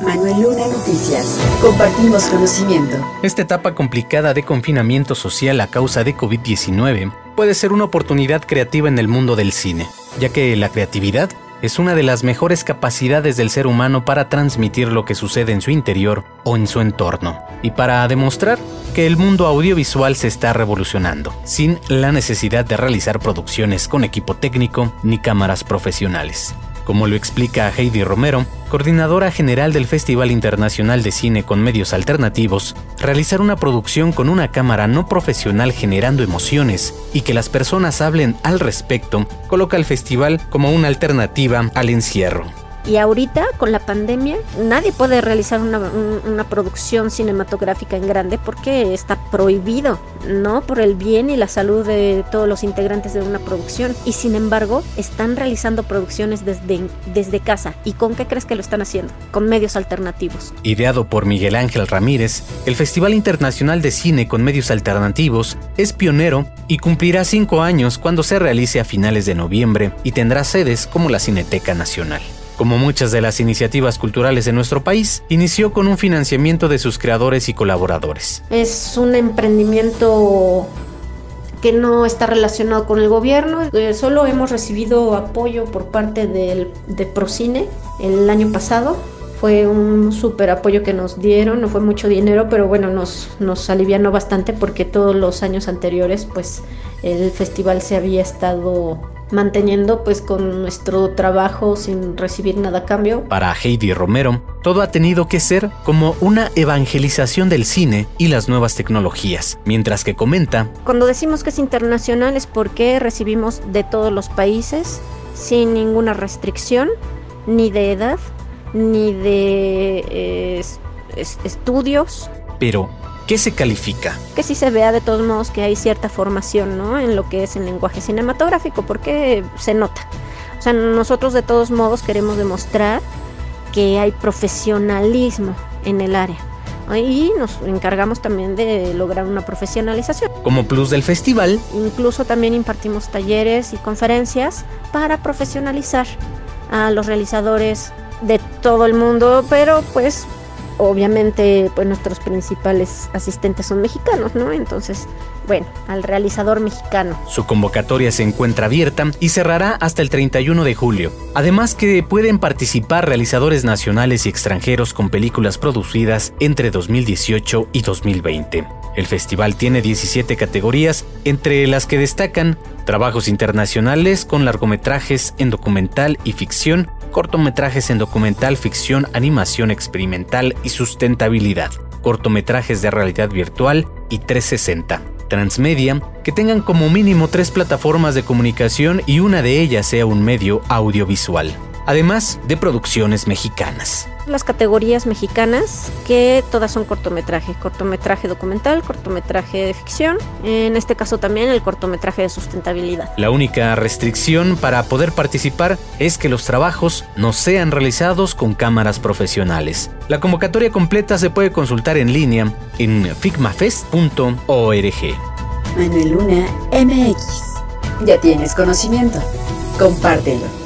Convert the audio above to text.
Manuel Luna Noticias. Compartimos conocimiento. Esta etapa complicada de confinamiento social a causa de COVID-19 puede ser una oportunidad creativa en el mundo del cine, ya que la creatividad es una de las mejores capacidades del ser humano para transmitir lo que sucede en su interior o en su entorno, y para demostrar que el mundo audiovisual se está revolucionando, sin la necesidad de realizar producciones con equipo técnico ni cámaras profesionales. Como lo explica Heidi Romero, coordinadora general del Festival Internacional de Cine con Medios Alternativos, realizar una producción con una cámara no profesional generando emociones y que las personas hablen al respecto coloca al festival como una alternativa al encierro. Y ahorita, con la pandemia, nadie puede realizar una, producción cinematográfica en grande porque está prohibido, ¿no? Por el bien y la salud de todos los integrantes de una producción. Y sin embargo, están realizando producciones desde, desde casa. ¿Y con qué crees que lo están haciendo? Con medios alternativos. Ideado por Miguel Ángel Ramírez, el Festival Internacional de Cine con Medios Alternativos es pionero y cumplirá cinco años cuando se realice a finales de noviembre y tendrá sedes como la Cineteca Nacional. Como muchas de las iniciativas culturales en nuestro país, inició con un financiamiento de sus creadores y colaboradores. Es un emprendimiento que no está relacionado con el gobierno. Eh, solo hemos recibido apoyo por parte del, de Procine el año pasado. Fue un súper apoyo que nos dieron, no fue mucho dinero, pero bueno, nos, nos alivianó bastante porque todos los años anteriores pues el festival se había estado manteniendo pues con nuestro trabajo sin recibir nada a cambio. Para Heidi Romero, todo ha tenido que ser como una evangelización del cine y las nuevas tecnologías, mientras que comenta, Cuando decimos que es internacional es porque recibimos de todos los países sin ninguna restricción, ni de edad, ni de eh, estudios. Pero, ¿Qué se califica? Que sí se vea de todos modos que hay cierta formación ¿no? en lo que es el lenguaje cinematográfico, porque se nota. O sea, nosotros de todos modos queremos demostrar que hay profesionalismo en el área. Y nos encargamos también de lograr una profesionalización. Como plus del festival. Incluso también impartimos talleres y conferencias para profesionalizar a los realizadores de todo el mundo, pero pues obviamente pues nuestros principales asistentes son mexicanos, ¿no? Entonces, bueno, al realizador mexicano. Su convocatoria se encuentra abierta y cerrará hasta el 31 de julio. Además que pueden participar realizadores nacionales y extranjeros con películas producidas entre 2018 y 2020. El festival tiene 17 categorías, entre las que destacan trabajos internacionales con largometrajes en documental y ficción, cortometrajes en documental, ficción, animación experimental y sustentabilidad, cortometrajes de realidad virtual y 360. Transmedia, que tengan como mínimo tres plataformas de comunicación y una de ellas sea un medio audiovisual además de producciones mexicanas. Las categorías mexicanas, que todas son cortometraje, cortometraje documental, cortometraje de ficción, en este caso también el cortometraje de sustentabilidad. La única restricción para poder participar es que los trabajos no sean realizados con cámaras profesionales. La convocatoria completa se puede consultar en línea en figmafest.org. Manuel Luna MX. Ya tienes conocimiento. Compártelo.